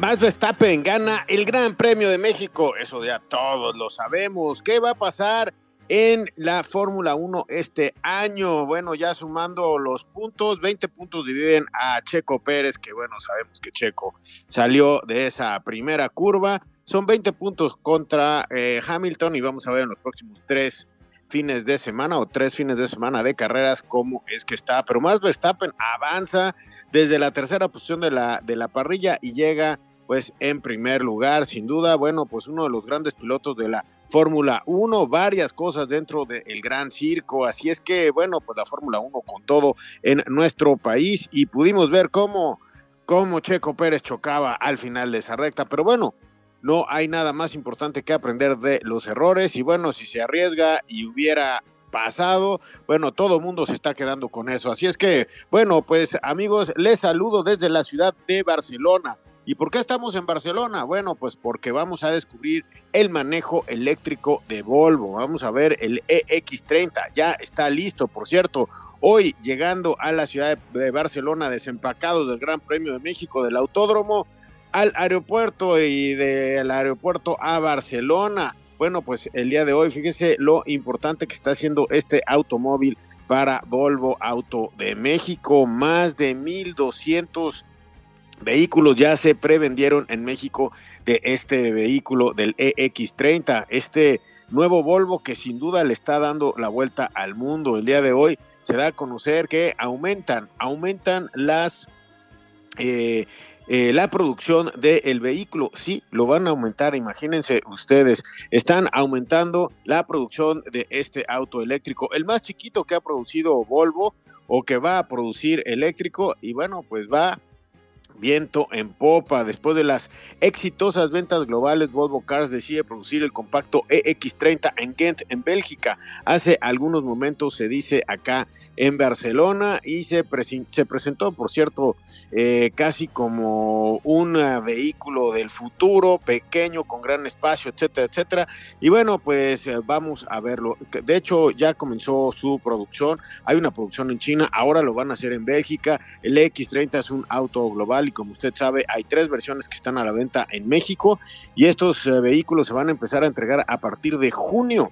Max Verstappen gana el Gran Premio de México. Eso ya todos lo sabemos. ¿Qué va a pasar en la Fórmula 1 este año? Bueno, ya sumando los puntos, 20 puntos dividen a Checo Pérez, que bueno, sabemos que Checo salió de esa primera curva. Son 20 puntos contra eh, Hamilton y vamos a ver en los próximos tres fines de semana o tres fines de semana de carreras cómo es que está. Pero más Verstappen avanza desde la tercera posición de la, de la parrilla y llega pues en primer lugar, sin duda, bueno, pues uno de los grandes pilotos de la Fórmula 1, varias cosas dentro del gran circo, así es que, bueno, pues la Fórmula 1 con todo en nuestro país. Y pudimos ver cómo, cómo Checo Pérez chocaba al final de esa recta, pero bueno, no hay nada más importante que aprender de los errores. Y bueno, si se arriesga y hubiera pasado, bueno, todo el mundo se está quedando con eso. Así es que, bueno, pues amigos, les saludo desde la ciudad de Barcelona. ¿Y por qué estamos en Barcelona? Bueno, pues porque vamos a descubrir el manejo eléctrico de Volvo. Vamos a ver el EX30. Ya está listo, por cierto. Hoy llegando a la ciudad de Barcelona, desempacados del Gran Premio de México del Autódromo al aeropuerto y del aeropuerto a Barcelona. Bueno, pues el día de hoy, fíjese lo importante que está haciendo este automóvil para Volvo Auto de México. Más de 1200 vehículos ya se prevendieron en México de este vehículo del EX30, este nuevo Volvo que sin duda le está dando la vuelta al mundo. El día de hoy se da a conocer que aumentan, aumentan las eh, eh, la producción del vehículo. Sí, lo van a aumentar, imagínense ustedes, están aumentando la producción de este auto eléctrico, el más chiquito que ha producido Volvo o que va a producir eléctrico y bueno, pues va viento en popa. Después de las exitosas ventas globales, Volvo Cars decide producir el compacto EX30 en Ghent, en Bélgica. Hace algunos momentos se dice acá en Barcelona y se, se presentó, por cierto, eh, casi como un eh, vehículo del futuro, pequeño, con gran espacio, etcétera, etcétera. Y bueno, pues eh, vamos a verlo. De hecho, ya comenzó su producción. Hay una producción en China, ahora lo van a hacer en Bélgica. El EX30 es un auto global y como usted sabe, hay tres versiones que están a la venta en México y estos vehículos se van a empezar a entregar a partir de junio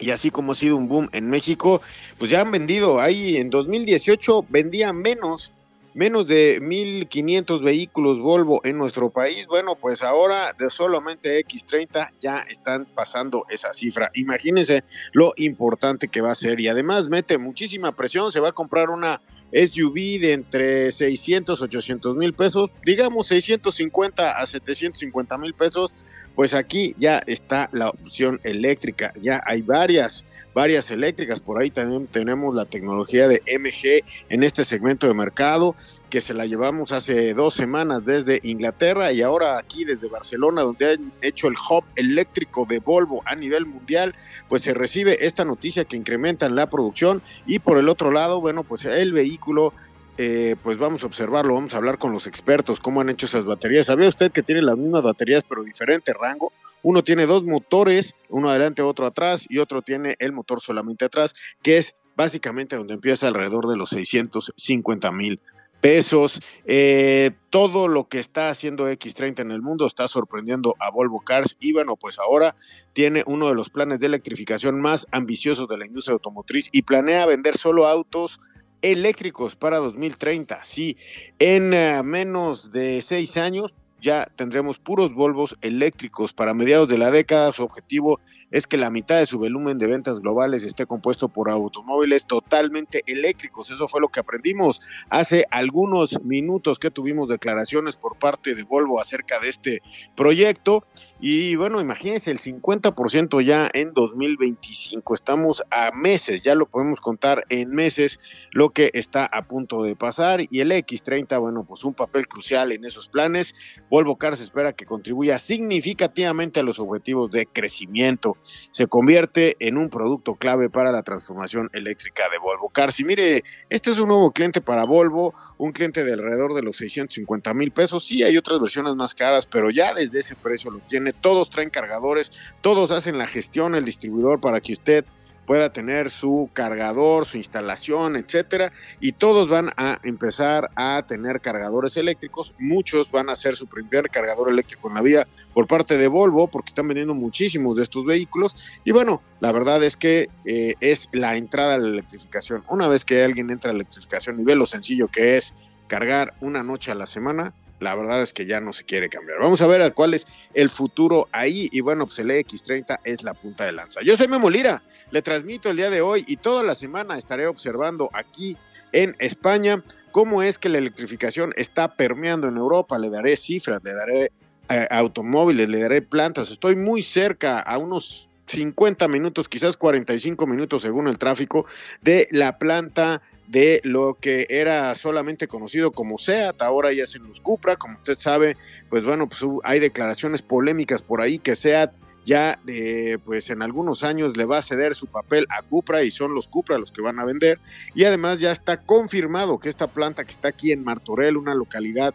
y así como ha sido un boom en México, pues ya han vendido, ahí en 2018 vendían menos, menos de 1.500 vehículos Volvo en nuestro país. Bueno, pues ahora de solamente X30 ya están pasando esa cifra. Imagínense lo importante que va a ser y además mete muchísima presión, se va a comprar una SUV de entre 600, 800 mil pesos, digamos 650 a 750 mil pesos, pues aquí ya está la opción eléctrica, ya hay varias, varias eléctricas, por ahí también tenemos la tecnología de MG en este segmento de mercado, que se la llevamos hace dos semanas desde Inglaterra y ahora aquí desde Barcelona, donde han hecho el hub eléctrico de Volvo a nivel mundial, pues se recibe esta noticia que incrementan la producción y por el otro lado, bueno, pues el vehículo eh, pues vamos a observarlo, vamos a hablar con los expertos, cómo han hecho esas baterías. ¿Sabía usted que tiene las mismas baterías pero diferente rango? Uno tiene dos motores, uno adelante, otro atrás, y otro tiene el motor solamente atrás, que es básicamente donde empieza alrededor de los 650 mil pesos. Eh, todo lo que está haciendo X30 en el mundo está sorprendiendo a Volvo Cars y bueno, pues ahora tiene uno de los planes de electrificación más ambiciosos de la industria automotriz y planea vender solo autos eléctricos para 2030. Sí, en eh, menos de seis años ya tendremos puros Volvos eléctricos para mediados de la década. Su objetivo es que la mitad de su volumen de ventas globales esté compuesto por automóviles totalmente eléctricos. Eso fue lo que aprendimos hace algunos minutos que tuvimos declaraciones por parte de Volvo acerca de este proyecto. Y bueno, imagínense el 50% ya en 2025. Estamos a meses, ya lo podemos contar en meses lo que está a punto de pasar. Y el X30, bueno, pues un papel crucial en esos planes. Volvo Cars espera que contribuya significativamente a los objetivos de crecimiento. Se convierte en un producto clave para la transformación eléctrica de Volvo Cars. Y mire, este es un nuevo cliente para Volvo, un cliente de alrededor de los 650 mil pesos. Sí, hay otras versiones más caras, pero ya desde ese precio lo tiene. Todos traen cargadores, todos hacen la gestión, el distribuidor para que usted pueda tener su cargador, su instalación, etcétera, y todos van a empezar a tener cargadores eléctricos. Muchos van a hacer su primer cargador eléctrico en la vía por parte de Volvo, porque están vendiendo muchísimos de estos vehículos. Y bueno, la verdad es que eh, es la entrada a la electrificación. Una vez que alguien entra a la electrificación y ve lo sencillo que es cargar una noche a la semana, la verdad es que ya no se quiere cambiar. Vamos a ver cuál es el futuro ahí. Y bueno, pues el X30 es la punta de lanza. Yo soy Memo Lira, le transmito el día de hoy y toda la semana estaré observando aquí en España cómo es que la electrificación está permeando en Europa. Le daré cifras, le daré eh, automóviles, le daré plantas. Estoy muy cerca, a unos 50 minutos, quizás 45 minutos según el tráfico, de la planta de lo que era solamente conocido como SEAT, ahora ya se nos Cupra, como usted sabe, pues bueno, pues hay declaraciones polémicas por ahí que SEAT ya eh, pues en algunos años le va a ceder su papel a Cupra y son los Cupra los que van a vender. Y además ya está confirmado que esta planta que está aquí en Martorell, una localidad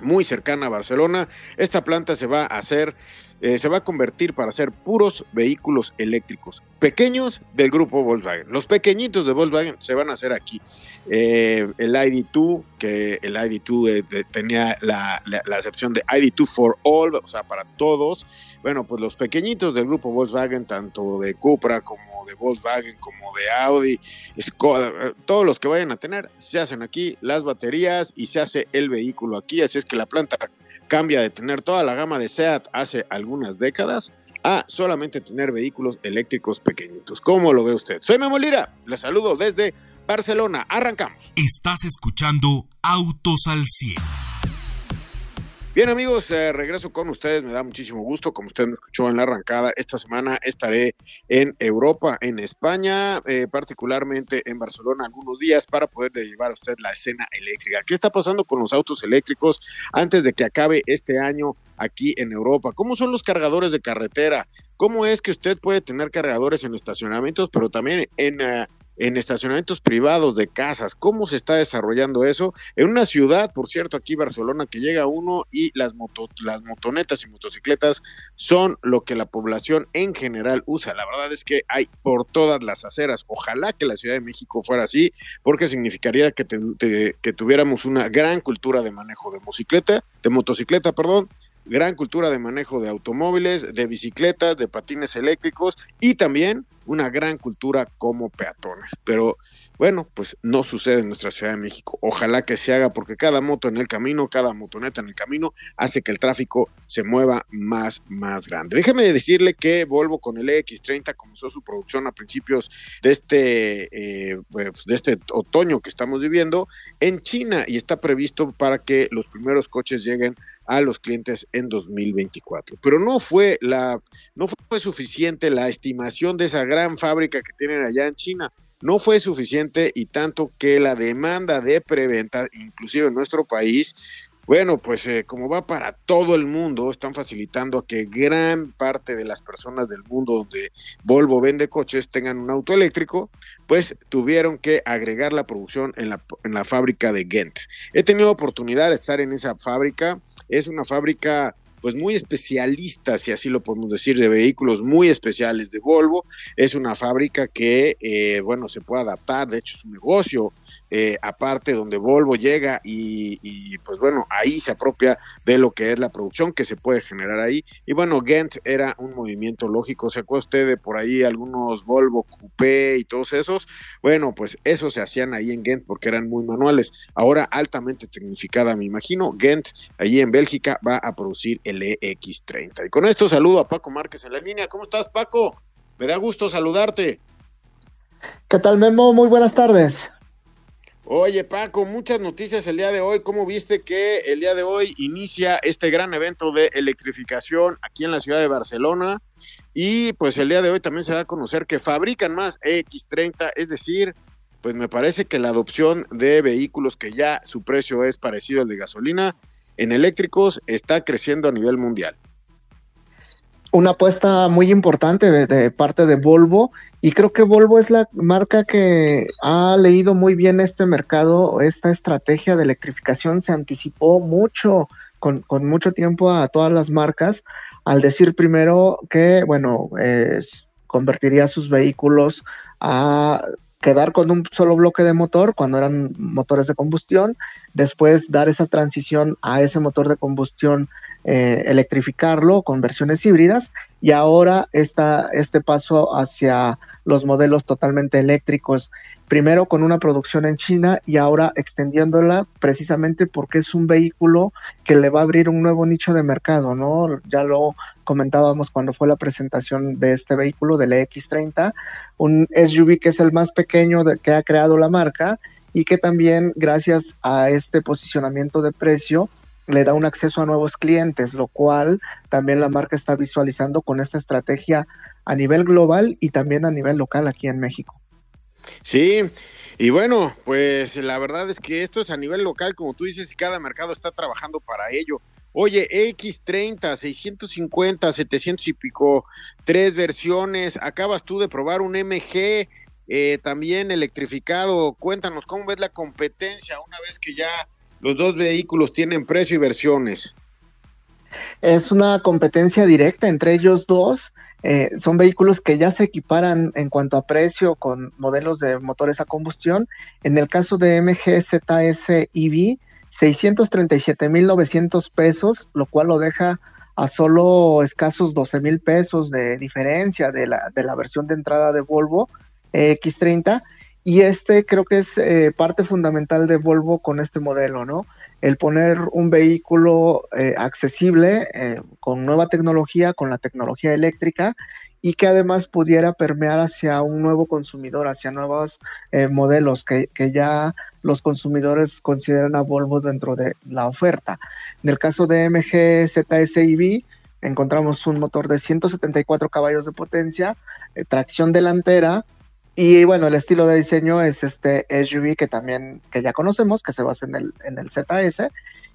muy cercana a Barcelona, esta planta se va a hacer eh, se va a convertir para hacer puros vehículos eléctricos pequeños del grupo Volkswagen. Los pequeñitos de Volkswagen se van a hacer aquí. Eh, el ID2, que el ID2 eh, tenía la, la, la, excepción de ID2 for all, o sea, para todos. Bueno, pues los pequeñitos del grupo Volkswagen, tanto de Cupra como de Volkswagen, como de Audi, Skoda, todos los que vayan a tener, se hacen aquí las baterías y se hace el vehículo aquí. Así es que la planta cambia de tener toda la gama de SEAT hace algunas décadas a solamente tener vehículos eléctricos pequeñitos. ¿Cómo lo ve usted? Soy Memo Lira, le saludo desde Barcelona. Arrancamos. Estás escuchando Autos al 100. Bien amigos, eh, regreso con ustedes, me da muchísimo gusto, como usted me escuchó en la arrancada, esta semana estaré en Europa, en España, eh, particularmente en Barcelona algunos días para poder llevar a usted la escena eléctrica. ¿Qué está pasando con los autos eléctricos antes de que acabe este año aquí en Europa? ¿Cómo son los cargadores de carretera? ¿Cómo es que usted puede tener cargadores en estacionamientos, pero también en... Uh, en estacionamientos privados de casas. ¿Cómo se está desarrollando eso? En una ciudad, por cierto, aquí Barcelona, que llega uno y las, moto, las motonetas y motocicletas son lo que la población en general usa. La verdad es que hay por todas las aceras. Ojalá que la Ciudad de México fuera así, porque significaría que, que tuviéramos una gran cultura de manejo de motocicleta, de motocicleta, perdón, gran cultura de manejo de automóviles, de bicicletas, de patines eléctricos y también una gran cultura como peatones. Pero bueno, pues no sucede en nuestra Ciudad de México. Ojalá que se haga porque cada moto en el camino, cada motoneta en el camino hace que el tráfico se mueva más, más grande. Déjeme decirle que Volvo con el EX30 comenzó su producción a principios de este, eh, pues, de este otoño que estamos viviendo en China y está previsto para que los primeros coches lleguen a los clientes en 2024. Pero no fue la no fue suficiente la estimación de esa gran fábrica que tienen allá en China. No fue suficiente y tanto que la demanda de preventa, inclusive en nuestro país, bueno, pues eh, como va para todo el mundo, están facilitando a que gran parte de las personas del mundo donde Volvo vende coches tengan un auto eléctrico, pues tuvieron que agregar la producción en la, en la fábrica de Ghent. He tenido oportunidad de estar en esa fábrica, es una fábrica pues muy especialistas, si así lo podemos decir, de vehículos muy especiales de Volvo. Es una fábrica que, eh, bueno, se puede adaptar, de hecho es un negocio eh, aparte donde Volvo llega y, pues bueno, ahí se apropia de lo que es la producción que se puede generar ahí. Y bueno, Ghent era un movimiento lógico, ¿se acuerda usted de por ahí algunos Volvo Coupé y todos esos? Bueno, pues eso se hacían ahí en Ghent porque eran muy manuales. Ahora altamente tecnificada, me imagino, Ghent, allí en Bélgica, va a producir el EX30. Y con esto saludo a Paco Márquez en la línea. ¿Cómo estás, Paco? Me da gusto saludarte. ¿Qué tal, Memo? Muy buenas tardes. Oye, Paco, muchas noticias el día de hoy. ¿Cómo viste que el día de hoy inicia este gran evento de electrificación aquí en la ciudad de Barcelona? Y pues el día de hoy también se da a conocer que fabrican más X30, es decir, pues me parece que la adopción de vehículos que ya su precio es parecido al de gasolina en eléctricos está creciendo a nivel mundial. Una apuesta muy importante de, parte de Volvo y creo que Volvo es la marca que ha leído muy bien este mercado, esta estrategia de electrificación se anticipó mucho, con, mucho tiempo a todas las marcas, al decir primero que, bueno, convertiría sus vehículos a quedar con un solo bloque de motor cuando eran motores de combustión, después dar esa transición a ese motor de combustión eh, electrificarlo con versiones híbridas y ahora está este paso hacia los modelos totalmente eléctricos, primero con una producción en China y ahora extendiéndola precisamente porque es un vehículo que le va a abrir un nuevo nicho de mercado, ¿no? Ya lo comentábamos cuando fue la presentación de este vehículo, del X30, un SUV que es el más pequeño que ha creado la marca y que también gracias a este posicionamiento de precio le da un acceso a nuevos clientes, lo cual también la marca está visualizando con esta estrategia a nivel global y también a nivel local aquí en México. Sí, y bueno, pues la verdad es que esto es a nivel local, como tú dices, y cada mercado está trabajando para ello. Oye, X30, 650, 700 y pico, tres versiones. Acabas tú de probar un MG eh, también electrificado. Cuéntanos, ¿cómo ves la competencia una vez que ya los dos vehículos tienen precio y versiones. Es una competencia directa entre ellos dos. Eh, son vehículos que ya se equiparan en cuanto a precio con modelos de motores a combustión. En el caso de MG ZS EV, 637.900 pesos, lo cual lo deja a solo escasos 12 mil pesos de diferencia de la, de la versión de entrada de Volvo X30 y este creo que es eh, parte fundamental de Volvo con este modelo, ¿no? El poner un vehículo eh, accesible eh, con nueva tecnología, con la tecnología eléctrica y que además pudiera permear hacia un nuevo consumidor, hacia nuevos modelos que, que, ya los consumidores consideran a Volvo dentro de la oferta. En el caso de MG ZSIV, encontramos un motor de 174 caballos de potencia, tracción delantera, y bueno, el estilo de diseño es este SUV que también, que ya conocemos, que se basa en el, en el ZS.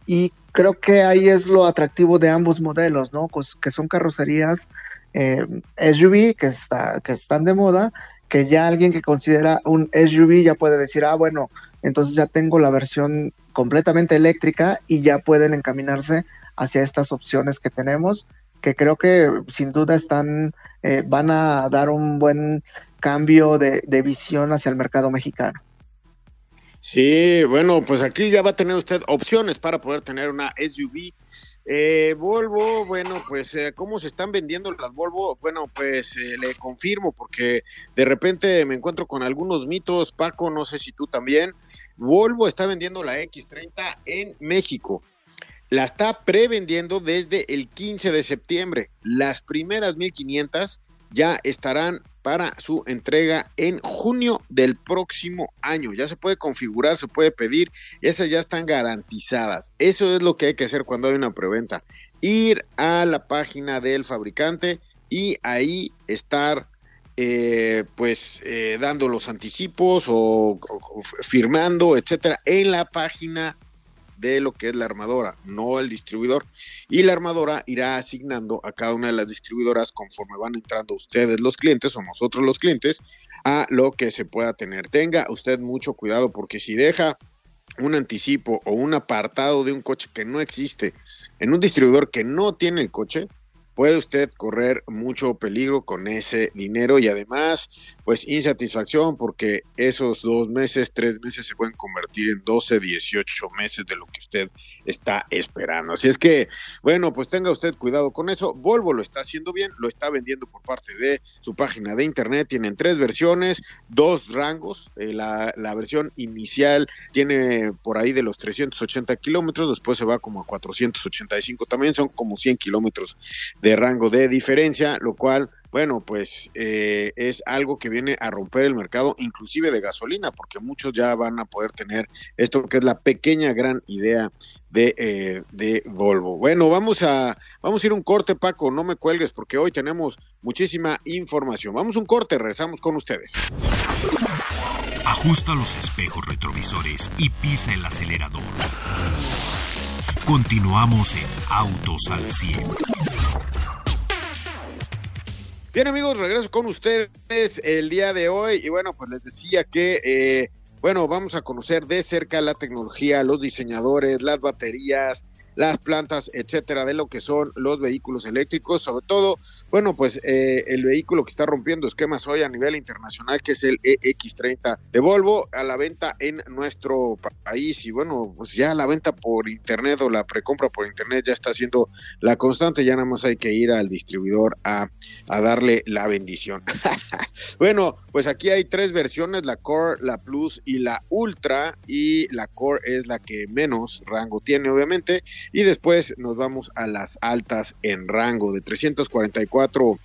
Y creo que ahí es lo atractivo de ambos modelos, ¿no? Pues, que son carrocerías eh, SUV que, está, que están de moda, que ya alguien que considera un SUV ya puede decir, ah, bueno, entonces ya tengo la versión completamente eléctrica y ya pueden encaminarse hacia estas opciones que tenemos, que creo que sin duda están, eh, van a dar un buen cambio de, visión hacia el mercado mexicano. Sí, bueno, pues aquí ya va a tener usted opciones para poder tener una SUV. Eh, Volvo, bueno, pues eh, cómo se están vendiendo las Volvo, bueno, pues eh, le confirmo porque de repente me encuentro con algunos mitos, Paco, no sé si tú también. Volvo está vendiendo la X30 en México. La está prevendiendo desde el 15 de septiembre. Las primeras 1500 ya estarán para su entrega en junio del próximo año. Ya se puede configurar, se puede pedir, esas ya están garantizadas. Eso es lo que hay que hacer cuando hay una preventa. Ir a la página del fabricante y ahí estar eh, pues eh, dando los anticipos o, o, firmando, etcétera, en la página de lo que es la armadora, no el distribuidor. Y la armadora irá asignando a cada una de las distribuidoras conforme van entrando ustedes los clientes o nosotros los clientes a lo que se pueda tener. Tenga usted mucho cuidado porque si deja un anticipo o un apartado de un coche que no existe en un distribuidor que no tiene el coche, puede usted correr mucho peligro con ese dinero y además, pues insatisfacción porque esos dos meses, tres meses se pueden convertir en 12, 18 meses de lo que usted está esperando. Así es que, bueno, pues tenga usted cuidado con eso. Volvo lo está haciendo bien, lo está vendiendo por parte de su página de internet. Tienen tres versiones, dos rangos. Eh, la, la versión inicial tiene por ahí de los 380 kilómetros, después se va como a 485 también, son como 100 kilómetros de de rango de diferencia, lo cual, bueno, pues eh, es algo que viene a romper el mercado, inclusive de gasolina, porque muchos ya van a poder tener esto que es la pequeña gran idea de, eh, de Volvo. Bueno, vamos a, vamos a ir un corte, Paco, no me cuelgues, porque hoy tenemos muchísima información. Vamos a un corte, regresamos con ustedes. Ajusta los espejos retrovisores y pisa el acelerador. Continuamos en Autos al 100. Bien amigos, regreso con ustedes el día de hoy. Y bueno, pues les decía que, eh, bueno, vamos a conocer de cerca la tecnología, los diseñadores, las baterías, las plantas, etcétera, de lo que son los vehículos eléctricos, sobre todo, bueno, pues eh, el vehículo que está rompiendo esquemas hoy a nivel internacional, que es el EX30 de Volvo, a la venta en nuestro país. Y bueno, pues ya la venta por internet o la precompra por internet ya está siendo la constante, ya nada más hay que ir al distribuidor a, a darle la bendición. bueno, pues aquí hay tres versiones, la Core, la Plus y la Ultra, y la Core es la que menos rango tiene, obviamente, y después nos vamos a las altas en rango de 344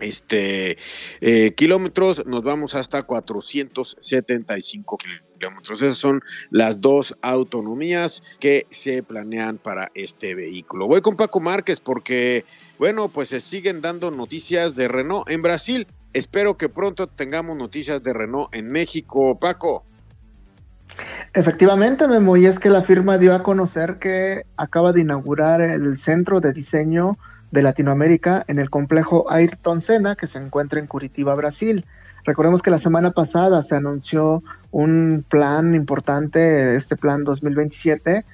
este eh, kilómetros nos vamos hasta 475 kilómetros. Esas son las dos autonomías que se planean para este vehículo. Voy con Paco Márquez porque bueno pues se siguen dando noticias de Renault en Brasil. Espero que pronto tengamos noticias de Renault en México. Paco Efectivamente, Memo, y es que la firma dio a conocer que acaba de inaugurar el centro de diseño de Latinoamérica en el complejo Ayrton Senna, que se encuentra en Curitiba, Brasil. Recordemos que la semana pasada se anunció un plan importante, este plan 2027,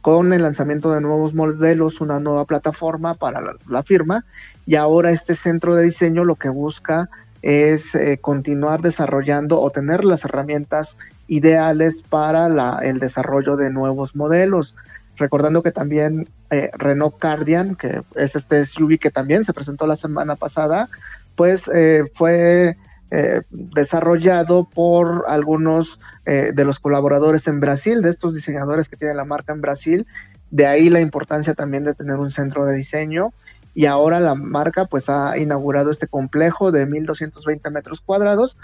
con el lanzamiento de nuevos modelos, una nueva plataforma para la, firma, y ahora este centro de diseño lo que busca es eh, continuar desarrollando o tener las herramientas ideales para el desarrollo de nuevos modelos. Recordando que también eh, Renault Cardian, que es este SUV que también se presentó la semana pasada, pues eh, fue eh, desarrollado por algunos de los colaboradores en Brasil, de estos diseñadores que tienen la marca en Brasil. De ahí la importancia también de tener un centro de diseño. Y ahora la marca pues ha inaugurado este complejo de 1220 metros cuadrados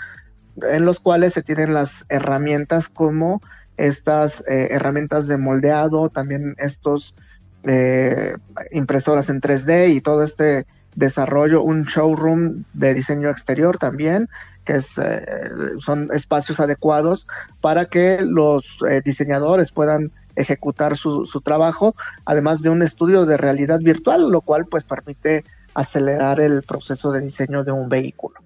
en los cuales se tienen las herramientas como estas eh, herramientas de moldeado, también estos eh, impresoras en 3D y todo este desarrollo, un showroom de diseño exterior también, que es, eh, son espacios adecuados para que los diseñadores puedan ejecutar su, su, trabajo, además de un estudio de realidad virtual, lo cual pues permite acelerar el proceso de diseño de un vehículo.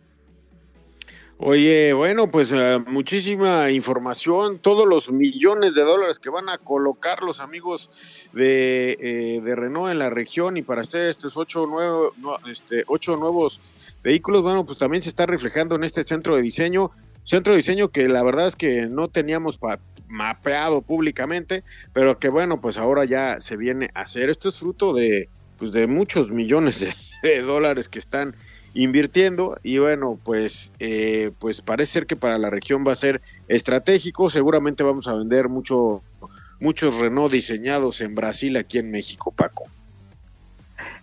Oye, bueno, pues eh, muchísima información, todos los millones de dólares que van a colocar los amigos de, eh, Renault en la región y para hacer estos ocho, nuevos, este, ocho nuevos vehículos, bueno, pues también se está reflejando en este centro de diseño, centro de diseño que la verdad es que no teníamos mapeado públicamente, pero que bueno, pues ahora ya se viene a hacer. Esto es fruto de, pues de muchos millones de dólares que están invirtiendo y bueno pues eh, pues parece ser que para la región va a ser estratégico. Seguramente vamos a vender mucho muchos Renault diseñados en Brasil aquí en México Paco.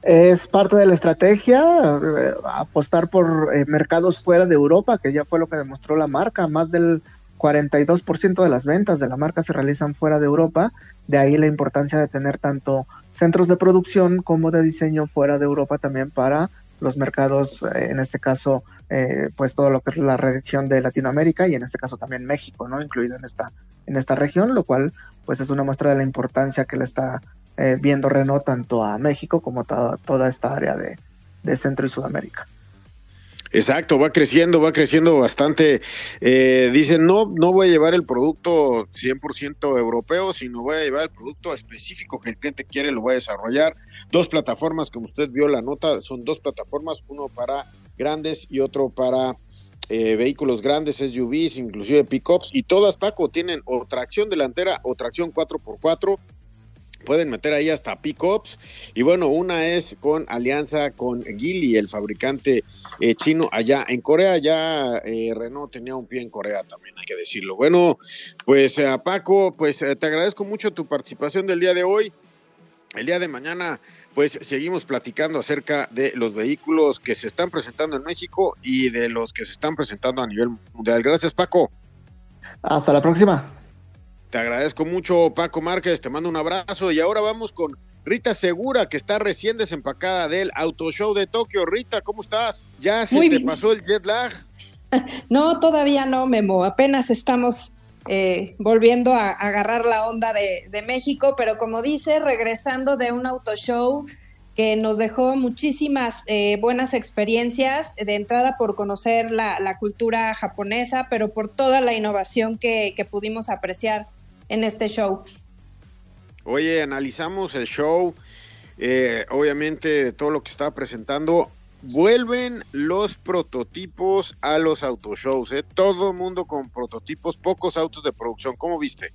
Es parte de la estrategia eh, apostar por eh, mercados fuera de Europa que ya fue lo que demostró la marca. Más del 42% de las ventas de la marca se realizan fuera de Europa, de ahí la importancia de tener tanto centros de producción como de diseño fuera de Europa también para los mercados, eh, en este caso, eh, pues todo lo que es la región de Latinoamérica y en este caso también México, ¿no? Incluido en esta, en esta región, lo cual pues es una muestra de la importancia que le está eh, viendo Renault tanto a México como a toda esta área de, Centro y Sudamérica. Exacto, va creciendo, va creciendo bastante. Eh, dicen, no, no voy a llevar el producto 100% europeo, sino voy a llevar el producto específico que el cliente quiere, lo voy a desarrollar. Dos plataformas, como usted vio la nota, son dos plataformas, uno para grandes y otro para eh, vehículos grandes, SUVs, inclusive pickups, y todas, Paco, tienen o tracción delantera o tracción 4x4 pueden meter ahí hasta pickups. Y bueno, una es con alianza con Geely, el fabricante eh, chino allá en Corea. Ya eh, Renault tenía un pie en Corea también, hay que decirlo. Bueno, pues a Paco, pues te agradezco mucho tu participación del día de hoy. El día de mañana pues seguimos platicando acerca de los vehículos que se están presentando en México y de los que se están presentando a nivel mundial. Gracias, Paco. Hasta la próxima. Te agradezco mucho, Paco Márquez, te mando un abrazo y ahora vamos con Rita Segura, que está recién desempacada del Auto Show de Tokio. Rita, ¿cómo estás? ¿Ya se te pasó el jet lag? No, todavía no, Memo. Apenas estamos eh, volviendo a, agarrar la onda de, México, pero como dice, regresando de un auto show que nos dejó muchísimas eh, buenas experiencias, de entrada por conocer la, cultura japonesa, pero por toda la innovación que, que pudimos apreciar en este show. Oye, analizamos el show, eh, obviamente todo lo que estaba presentando vuelven los prototipos a los autoshows, ¿eh? Todo mundo con prototipos, pocos autos de producción. ¿Cómo viste?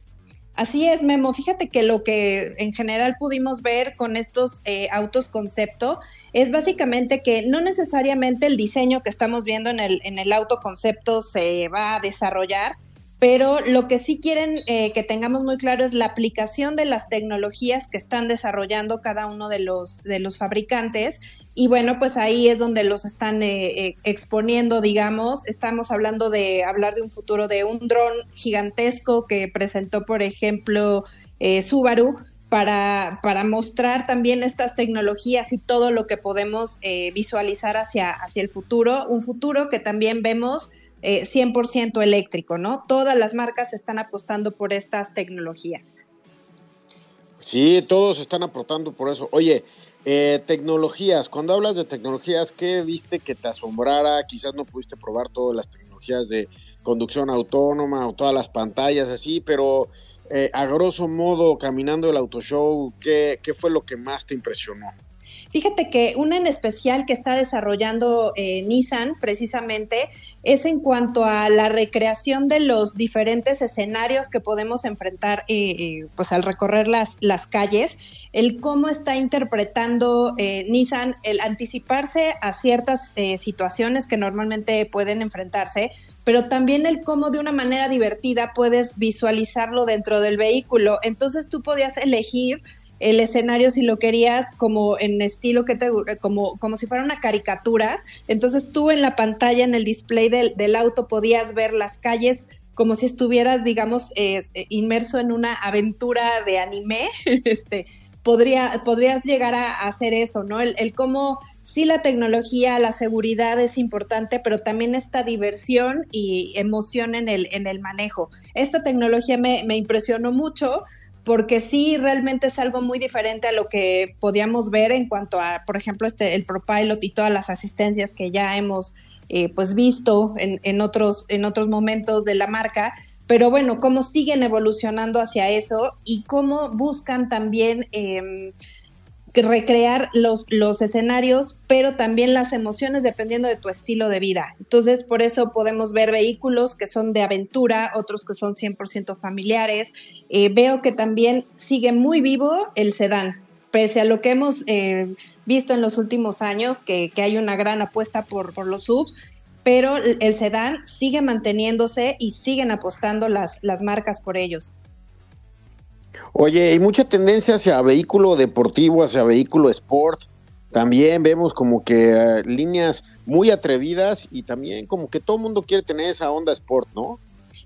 Así es, Memo. Fíjate que lo que en general pudimos ver con estos eh, autos concepto es básicamente que no necesariamente el diseño que estamos viendo en el, en el auto concepto se va a desarrollar, pero lo que sí quieren eh, que tengamos muy claro es la aplicación de las tecnologías que están desarrollando cada uno de los, de los fabricantes. Y bueno, pues ahí es donde los están eh, eh, exponiendo, digamos. Estamos hablando de hablar de un futuro de un dron gigantesco que presentó, por ejemplo, Subaru. Para, para, mostrar también estas tecnologías y todo lo que podemos visualizar hacia, hacia el futuro, un futuro que también vemos 100% eh, eléctrico, ¿no? Todas las marcas están apostando por estas tecnologías. Sí, todos están apostando por eso. Oye, eh, tecnologías, cuando hablas de tecnologías, ¿qué viste que te asombrara? Quizás no pudiste probar todas las tecnologías de conducción autónoma o todas las pantallas así, pero eh, a grosso modo, caminando el auto show, ¿qué, ¿qué fue lo que más te impresionó? Fíjate que una en especial que está desarrollando eh, Nissan precisamente es en cuanto a la recreación de los diferentes escenarios que podemos enfrentar eh, eh, pues al recorrer las, las calles, el cómo está interpretando Nissan el anticiparse a ciertas situaciones que normalmente pueden enfrentarse, pero también el cómo de una manera divertida puedes visualizarlo dentro del vehículo. Entonces tú podías elegir el escenario si lo querías como en estilo que te como como si fuera una caricatura. Entonces tú en la pantalla en el display del, del auto podías ver las calles como si estuvieras digamos eh, inmerso en una aventura de anime. Este podría podrías llegar a, hacer eso no el, cómo sí la tecnología la seguridad es importante pero también esta diversión y emoción en el en el manejo. Esta tecnología me impresionó mucho porque sí realmente es algo muy diferente a lo que podíamos ver en cuanto a, por ejemplo, este el ProPilot y todas las asistencias que ya hemos eh, pues visto en, en, otros, en otros momentos de la marca. Pero bueno, cómo siguen evolucionando hacia eso y cómo buscan también eh, recrear los, los escenarios, pero también las emociones dependiendo de tu estilo de vida. Entonces, por eso podemos ver vehículos que son de aventura, otros que son 100% familiares. Eh, veo que también sigue muy vivo el sedán, pese a lo que hemos eh, visto en los últimos años, que, que, hay una gran apuesta por, por los subs, pero el sedán sigue manteniéndose y siguen apostando las, las marcas por ellos. Oye, hay mucha tendencia hacia vehículo deportivo, hacia vehículo sport. También vemos como que eh, líneas muy atrevidas y también como que todo el mundo quiere tener esa onda sport, ¿no?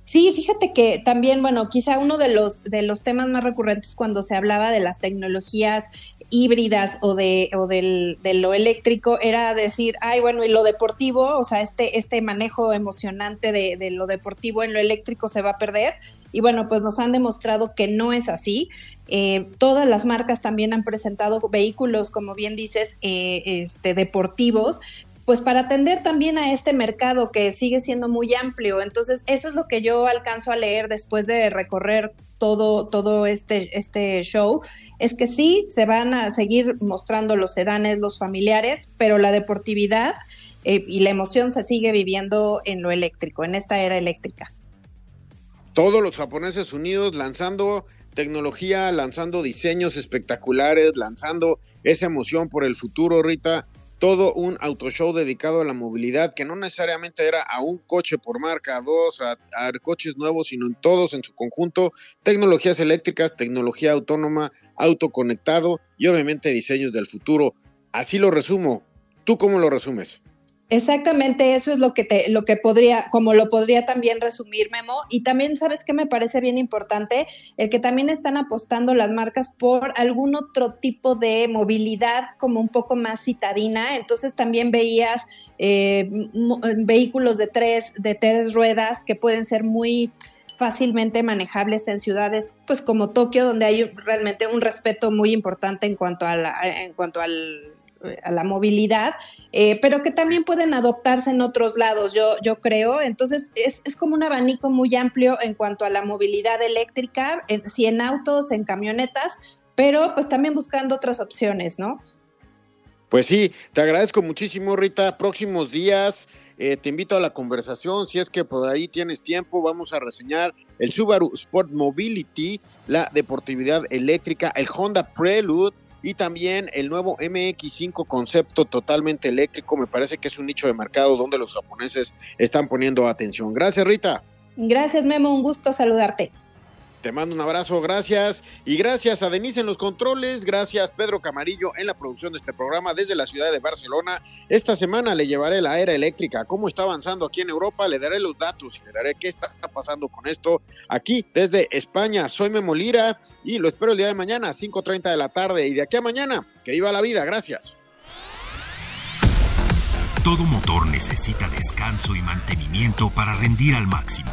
Sí, fíjate que también, bueno, quizá uno de los de los temas más recurrentes cuando se hablaba de las tecnologías híbridas o de, o del, de lo eléctrico era decir, ay, bueno, y lo deportivo, o sea, este, este manejo emocionante de, de, lo deportivo en lo eléctrico se va a perder. Y bueno, pues nos han demostrado que no es así. Eh, todas las marcas también han presentado vehículos, como bien dices, eh, este, deportivos, pues para atender también a este mercado que sigue siendo muy amplio. Entonces, eso es lo que yo alcanzo a leer después de recorrer todo, todo este, este show, es que sí, se van a seguir mostrando los sedanes, los familiares, pero la deportividad eh, y la emoción se sigue viviendo en lo eléctrico, en esta era eléctrica. Todos los japoneses unidos lanzando tecnología, lanzando diseños espectaculares, lanzando esa emoción por el futuro, Rita todo un auto show dedicado a la movilidad, que no necesariamente era a un coche por marca, a dos, a, coches nuevos, sino en todos en su conjunto, tecnologías eléctricas, tecnología autónoma, autoconectado y obviamente diseños del futuro. Así lo resumo. ¿Tú cómo lo resumes? Exactamente, eso es lo que te, lo que podría, como lo podría también resumir Memo. Y también, ¿sabes qué me parece bien importante? El que también están apostando las marcas por algún otro tipo de movilidad como un poco más citadina. Entonces también veías eh, vehículos de tres, de tres ruedas que pueden ser muy fácilmente manejables en ciudades pues como Tokio donde hay realmente un respeto muy importante en cuanto a la, en cuanto al a la movilidad, eh, pero que también pueden adoptarse en otros lados, yo, yo creo. Entonces, es, como un abanico muy amplio en cuanto a la movilidad eléctrica, en, si en autos, en camionetas, pero pues también buscando otras opciones, ¿no? Pues sí, te agradezco muchísimo, Rita. Próximos días. Eh, te invito a la conversación, si es que por ahí tienes tiempo, vamos a reseñar el Subaru Sport Mobility, la deportividad eléctrica, el Honda Prelude, y también el nuevo MX5 concepto totalmente eléctrico. Me parece que es un nicho de mercado donde los japoneses están poniendo atención. Gracias, Rita. Gracias, Memo. Un gusto saludarte. Te mando un abrazo, gracias. Y gracias a Denise en los controles, gracias Pedro Camarillo en la producción de este programa desde la ciudad de Barcelona. Esta semana le llevaré la era eléctrica, cómo está avanzando aquí en Europa, le daré los datos y le daré qué está pasando con esto aquí desde España. Soy Memo Lira y lo espero el día de mañana, 5.30 de la tarde. Y de aquí a mañana, que iba la vida, gracias. Todo motor necesita descanso y mantenimiento para rendir al máximo.